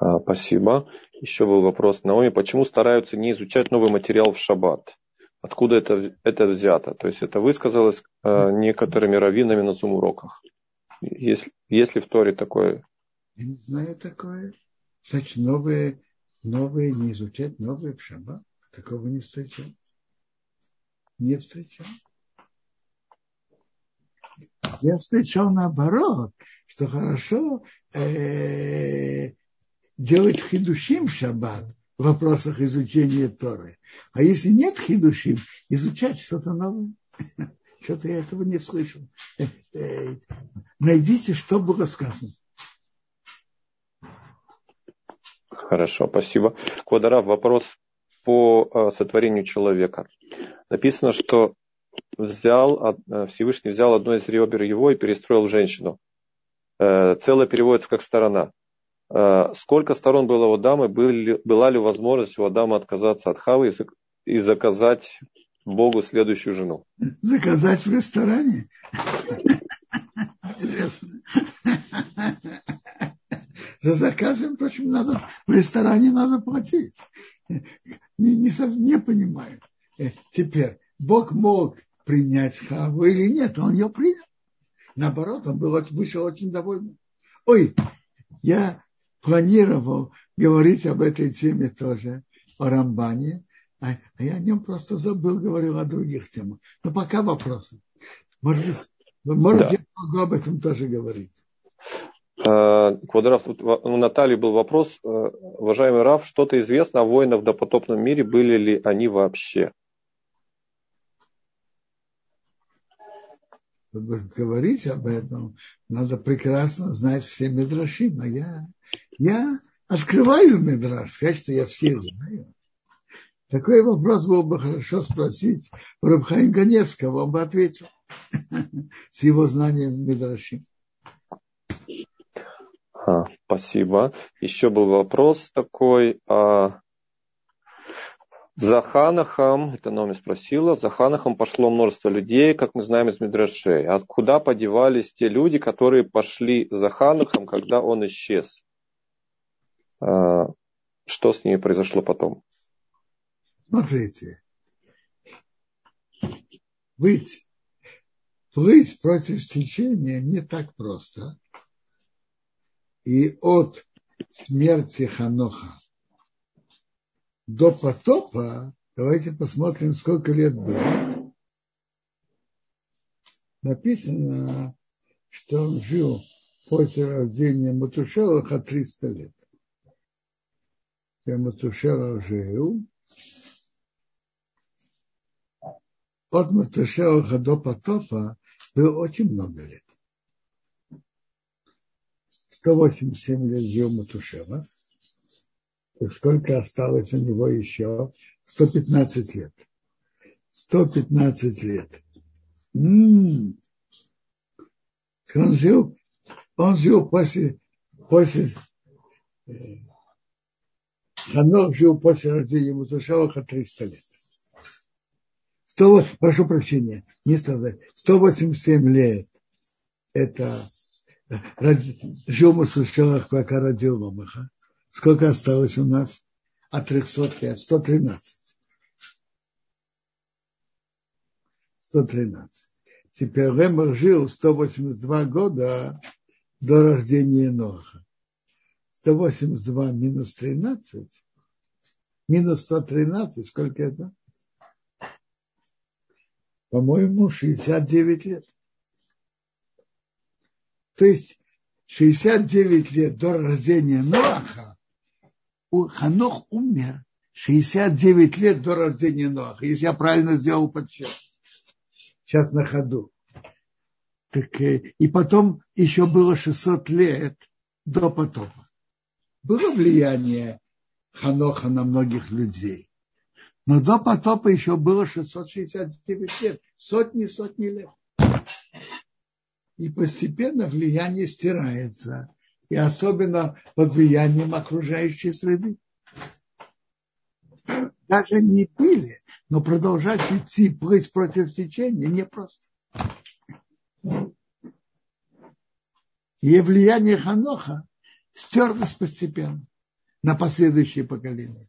А, спасибо. Еще был вопрос Наоми. Почему стараются не изучать новый материал в шаббат? Откуда это, это взято? То есть это высказалось э, некоторыми раввинами на зум-уроках. Есть, есть ли в Торе такое? Я не знаю такое. Значит, новые, новые не изучать, новые в шаббат. Такого не встречал. Не встречал. Я встречал наоборот, что хорошо э, делать хидушим в шаббат в вопросах изучения Торы. А если нет хидушим, изучать что-то новое. Что-то я этого не слышал. Э, э, найдите, что было сказано. Хорошо, спасибо. Квадарав, вопрос по сотворению человека. Написано, что взял, э, Всевышний взял одно из ребер его и перестроил женщину. Э, целое переводится как сторона. Э, сколько сторон было у Адама, была ли возможность у Адама отказаться от Хавы и заказать Богу следующую жену? Заказать в ресторане? Интересно. За заказом, впрочем, надо, в ресторане надо платить. Не, не, не понимаю. Теперь, Бог мог принять Хаву или нет, он ее принял. Наоборот, он был, вышел очень довольный. Ой, я планировал говорить об этой теме тоже, о Рамбане, а, а я о нем просто забыл, говорил о других темах. Но пока вопросы. Может быть, может, да. я могу об этом тоже говорить. А, Квадрат, у Натальи был вопрос. Э, уважаемый Раф, что-то известно о воинах в допотопном мире, были ли они вообще? Чтобы говорить об этом, надо прекрасно знать все медраши. А я, я открываю медраш, сказать, что я всех знаю. Такой вопрос был бы хорошо спросить у Рабхаим Ганевского, он бы ответил с его знанием медраши. А, спасибо. Еще был вопрос такой. А за Ханахом, это Номи спросила, за Ханахом пошло множество людей, как мы знаем из Мидрашей. Откуда подевались те люди, которые пошли за Ханахом, когда он исчез? А, что с ними произошло потом? Смотрите, быть, плыть против течения не так просто. И от смерти Ханоха до потопа Давайте посмотрим, сколько лет было. Написано, что он жил после рождения Матушелаха 300 лет. Я Матушела жил. От Матушелаха до потопа было очень много лет. 187 лет жил Матушела. Сколько осталось у него еще? 115 лет. 115 лет. М-м-м. Он жил, он жил после, после э, Ханох жил после рождения Мусашаваха 300 лет. 100, прошу прощения, не 100, 187 лет это жил Мусашавах, пока родил Ломаха. Сколько осталось у нас? От 300 лет, 113. 113. Теперь Лемах жил 182 года до рождения Ноха. 182 минус 13, минус 113, сколько это? По-моему, 69 лет. То есть 69 лет до рождения Ноаха Ханох умер 69 лет до рождения Ноаха, если я правильно сделал подсчет. Сейчас на ходу. Так, э, и потом еще было 600 лет до потопа. Было влияние Ханоха на многих людей. Но до потопа еще было 669 лет. Сотни-сотни лет. И постепенно влияние стирается и особенно под влиянием окружающей среды. Даже не пили, но продолжать идти, плыть против течения непросто. И влияние Ханоха стерлось постепенно на последующие поколения.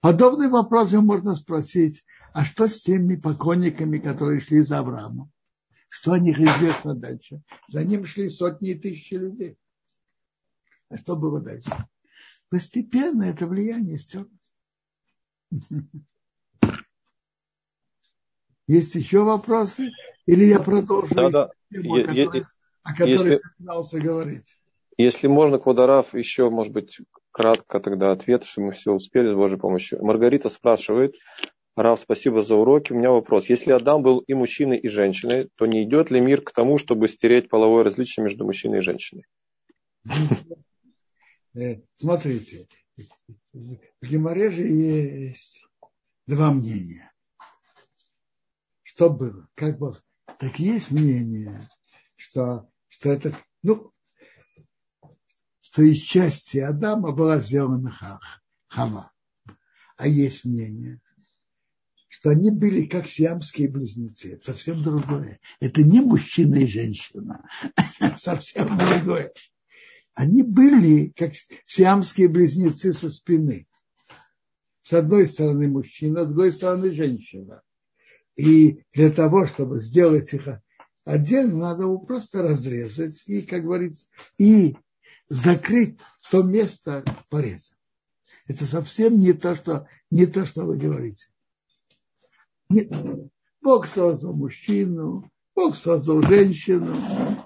Подобный вопрос можно спросить, а что с теми покойниками, которые шли за Авраамом? Что о них известно дальше? За ним шли сотни и тысячи людей. А что было дальше? Постепенно это влияние стерлось. Есть еще вопросы? Или я продолжу да, да. Тему, о которой, о которой если, я пытался говорить? Если можно, Квадараф, еще, может быть, кратко тогда ответ, что мы все успели с Божьей помощью. Маргарита спрашивает, Рав, спасибо за уроки. У меня вопрос. Если Адам был и мужчиной, и женщиной, то не идет ли мир к тому, чтобы стереть половое различие между мужчиной и женщиной? Э, смотрите, в Геморе же есть два мнения. Что было? Как было? Так есть мнение, что, что это, ну, что из части Адама была сделана Хава. А есть мнение, что они были как сиамские близнецы. Это совсем другое. Это не мужчина и женщина. совсем другое. Они были как сиамские близнецы со спины. С одной стороны мужчина, с другой стороны женщина. И для того, чтобы сделать их отдельно, надо его просто разрезать и, как говорится, и закрыть то место пореза. Это совсем не то, что, не то, что вы говорите. Нет. Бог создал мужчину, Бог создал женщину,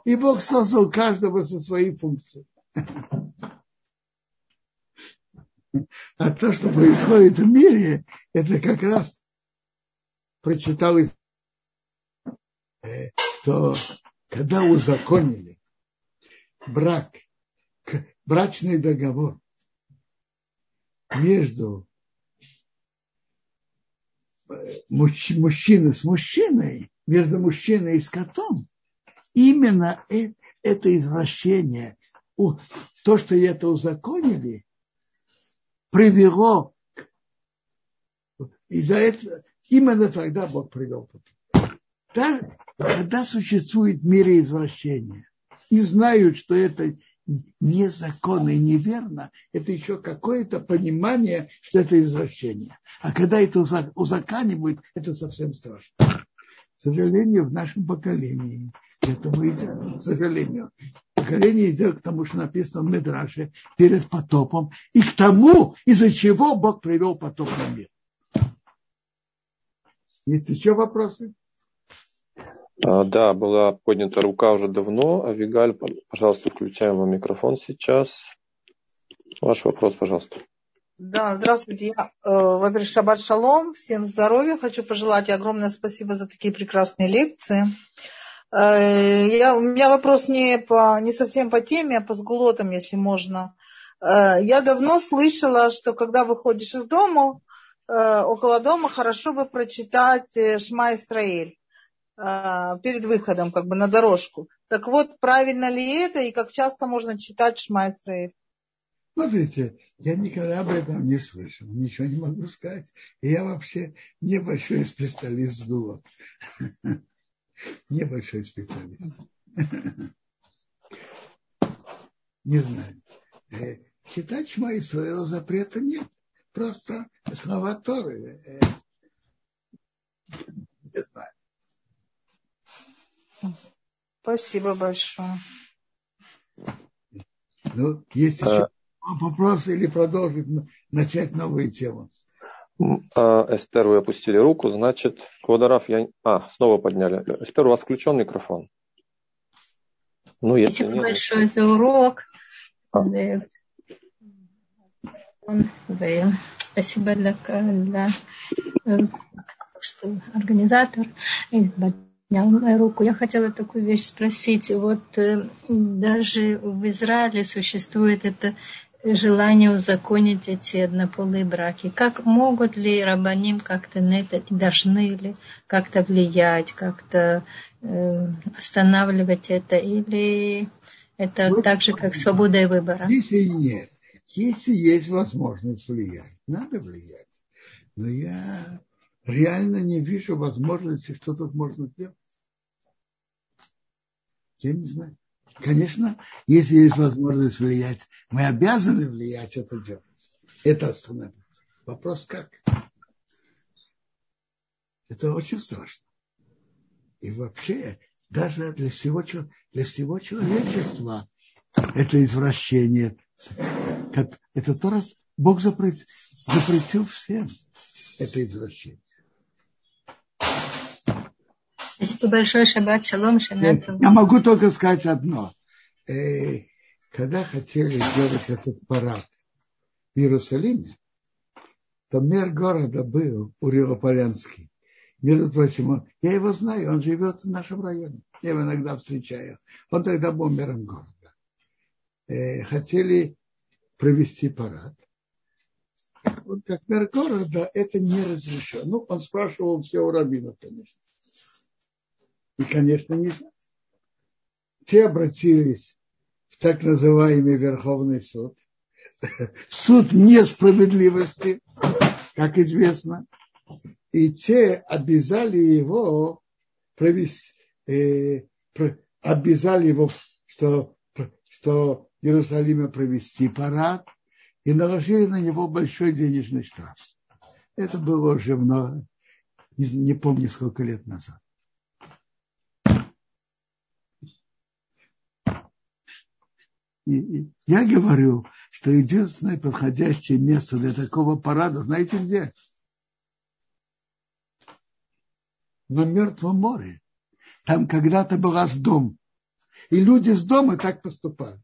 и Бог создал каждого со своей функцией. А то, что происходит в мире, это как раз прочитал, что когда узаконили брак, брачный договор между мужчины с мужчиной, между мужчиной и скотом, именно это извращение, то, что это узаконили, привело и за это именно тогда Бог привел да, когда существует в мире извращения и знают, что это незаконно и неверно, это еще какое-то понимание, что это извращение. А когда это узаканивают, это совсем страшно. К сожалению, в нашем поколении этому идет, к сожалению. поколение идет к тому, что написано в Медраше перед потопом, и к тому, из-за чего Бог привел потоп на мир. Есть еще вопросы? А, да, была поднята рука уже давно. Авигаль, пожалуйста, включаем вам микрофон сейчас. Ваш вопрос, пожалуйста. Да, здравствуйте. Я, э, во-первых, шаббат шалом, всем здоровья. Хочу пожелать и огромное спасибо за такие прекрасные лекции. Э, я, у меня вопрос не, по, не совсем по теме, а по сгулотам, если можно. Э, я давно слышала, что когда выходишь из дома, э, около дома хорошо бы прочитать Шма Исраэль перед выходом как бы на дорожку. Так вот, правильно ли это и как часто можно читать Шма Исраэль? Смотрите, я никогда об этом не слышал, ничего не могу сказать. И я вообще небольшой специалист в Небольшой специалист. Не знаю. Э, читать Шма Исраила запрета нет. Просто слова Торы. Э, не знаю. Спасибо большое. Ну, есть еще вопрос или продолжить, начать новую тему? А, Эстер, вы опустили руку, значит, Квадараф, я... А, снова подняли. Эстер, у вас включен микрофон. Ну, если Спасибо нет, большое за урок. А. Спасибо для, для что организатор поднял мою руку. Я хотела такую вещь спросить. Вот э, даже в Израиле существует это желание узаконить эти однополые браки. Как могут ли рабаним как-то на это, должны ли как-то влиять, как-то э, останавливать это, или это вот, так же, как свобода и выбора? Если нет, если есть возможность влиять, надо влиять. Но я реально не вижу возможности, что тут можно сделать. Я не знаю. Конечно, если есть возможность влиять, мы обязаны влиять это делать. Это остановить. Вопрос как? Это очень страшно. И вообще, даже для всего, для всего человечества это извращение. Это то, раз Бог запретил, запретил всем это извращение. Большое, шаббат, шалом, шанатов. Я могу только сказать одно. Э, когда хотели сделать этот парад в Иерусалиме, то мэр города был Урилополянский. Между прочим, я его знаю, он живет в нашем районе. Я его иногда встречаю. Он тогда был мэром города. Э, хотели провести парад. Вот как мэр города это не разрешено. Ну, он спрашивал все у раввинов, конечно. И, конечно, нельзя. Те обратились в так называемый Верховный суд. Суд несправедливости, как известно. И те обязали его провести, э, обязали его, что, что Иерусалиме провести парад, и наложили на него большой денежный штраф. Это было уже много, не, не помню сколько лет назад. Я говорю, что единственное подходящее место для такого парада, знаете где? На Мертвом море. Там когда-то была с дом. И люди с дома так поступали.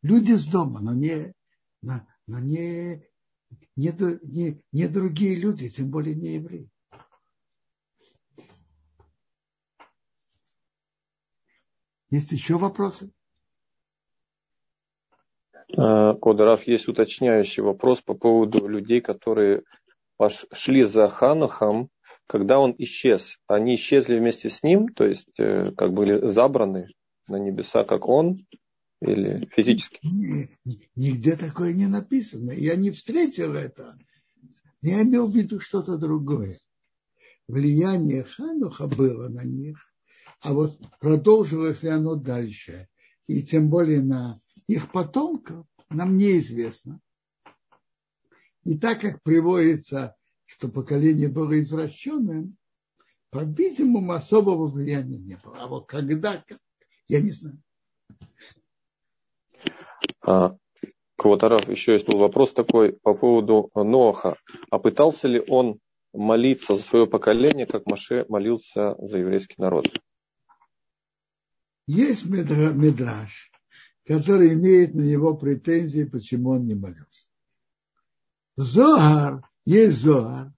Люди с дома, но не, но не, не, не, не другие люди, тем более не евреи. Есть еще вопросы? Э, Кодоров, есть уточняющий вопрос по поводу людей, которые шли за Ханухом, когда он исчез. Они исчезли вместе с ним, то есть э, как были забраны на небеса, как он, или физически? Нигде такое не написано. Я не встретил это. Я имел в виду что-то другое. Влияние Хануха было на них, а вот продолжилось ли оно дальше, и тем более на их потомков, нам неизвестно. И так как приводится, что поколение было извращенным, По-видимому, особого влияния не было. А вот когда, я не знаю. А, Квотаров, еще есть был вопрос такой по поводу Ноаха. А пытался ли он молиться за свое поколение, как Маше молился за еврейский народ? Есть медраж, который имеет на него претензии, почему он не молился. Зоар, есть Зоар,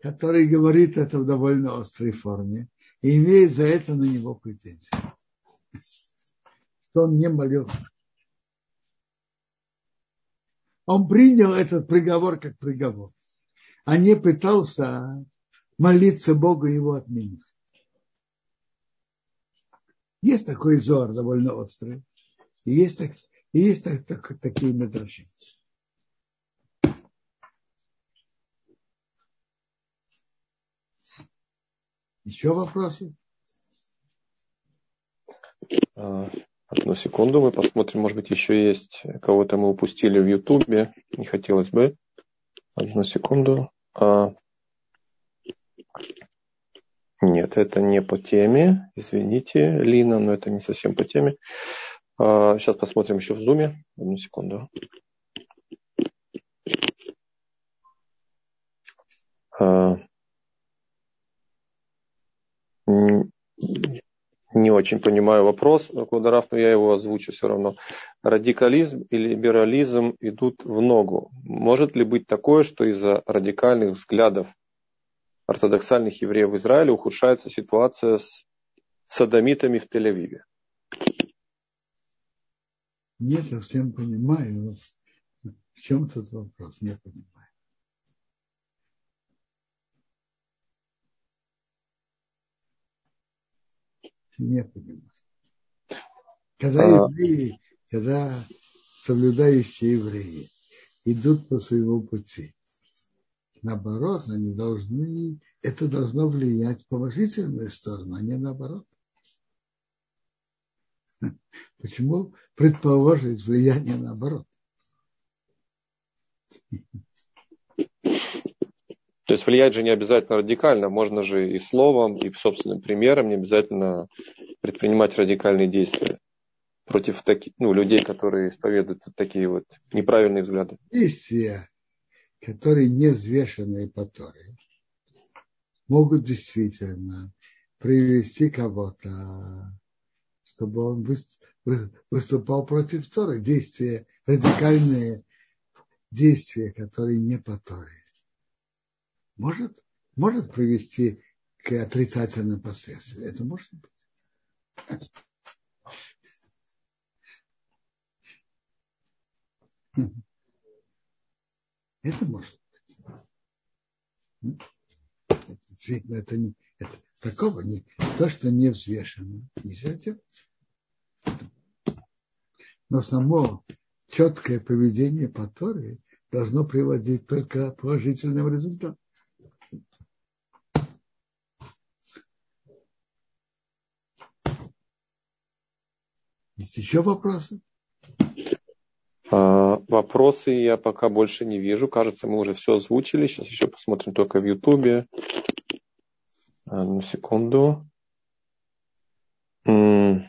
который говорит это в довольно острой форме и имеет за это на него претензии. Что он не молился. Он принял этот приговор как приговор, а не пытался молиться Богу его отменить. Есть такой зор довольно острый, и есть, так, и есть так, так, такие медраши. Еще вопросы? А, одну секунду, мы посмотрим, может быть, еще есть кого-то мы упустили в Ютубе. Не хотелось бы. Одну секунду. А... Нет, это не по теме. Извините, Лина, но это не совсем по теме. А, сейчас посмотрим еще в зуме. Одну секунду. А, не очень понимаю вопрос, Квадраф, но я его озвучу все равно. Радикализм и либерализм идут в ногу. Может ли быть такое, что из-за радикальных взглядов ортодоксальных евреев в Израиле ухудшается ситуация с садомитами в Тель-Авиве? Не совсем понимаю. В чем тут вопрос? Не понимаю. не понимаю. Когда а... евреи, когда соблюдающие евреи идут по своему пути, наоборот, они должны, это должно влиять в положительную сторону, а не наоборот. Почему предположить влияние наоборот? То есть влиять же не обязательно радикально, можно же и словом, и собственным примером, не обязательно предпринимать радикальные действия против таких, ну, людей, которые исповедуют такие вот неправильные взгляды. Действия, которые не взвешенные по Торе, могут действительно привести кого-то, чтобы он выступал против Торы. Действия, радикальные действия, которые не по Торе может, может привести к отрицательным последствиям. Это может быть. Это может быть. Это, это не, это, такого не, то, что не взвешено, нельзя делать. Но само четкое поведение по Торе должно приводить только к положительным результатам. Есть еще вопросы? А, вопросы я пока больше не вижу. Кажется, мы уже все озвучили. Сейчас еще посмотрим только в Ютубе. Одну секунду. Ну,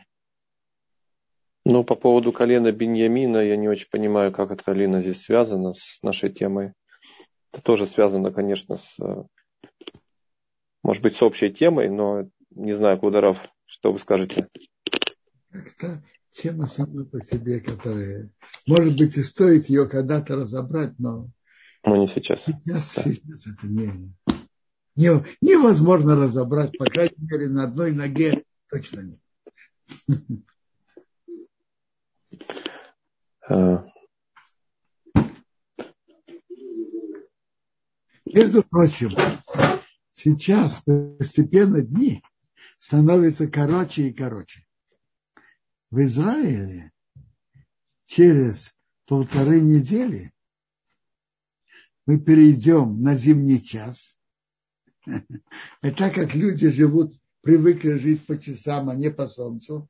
по поводу колена Беньямина, я не очень понимаю, как это, Алина, здесь связано с нашей темой. Это тоже связано, конечно, с, может быть, с общей темой, но не знаю, Кударов, что вы скажете? Тема сама по себе, которая, может быть, и стоит ее когда-то разобрать, но... Но не сейчас. Сейчас, да. сейчас это не, не, невозможно разобрать, по крайней мере, на одной ноге точно нет. А. Между прочим, сейчас постепенно дни становятся короче и короче в Израиле через полторы недели мы перейдем на зимний час. И так как люди живут, привыкли жить по часам, а не по солнцу,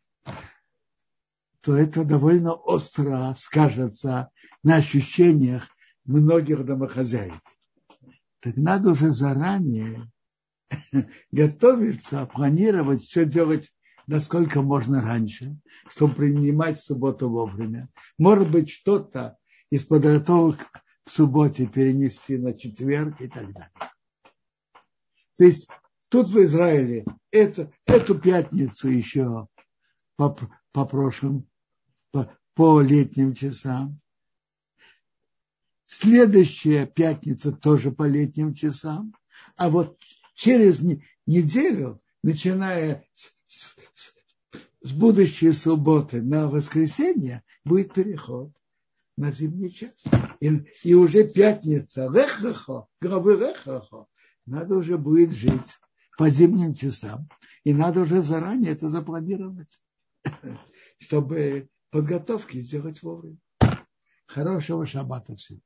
то это довольно остро скажется на ощущениях многих домохозяек. Так надо уже заранее готовиться, планировать, все делать насколько можно раньше, чтобы принимать субботу вовремя. Может быть, что-то из подготовок к субботе перенести на четверг и так далее. То есть тут в Израиле это, эту пятницу еще попросим по, по летним часам. Следующая пятница тоже по летним часам. А вот через неделю, начиная с, с будущей субботы на воскресенье, будет переход на зимний час. И, и уже пятница, лехахо, главы лехахо, надо уже будет жить по зимним часам. И надо уже заранее это запланировать, чтобы подготовки сделать вовремя. Хорошего шаббата всем.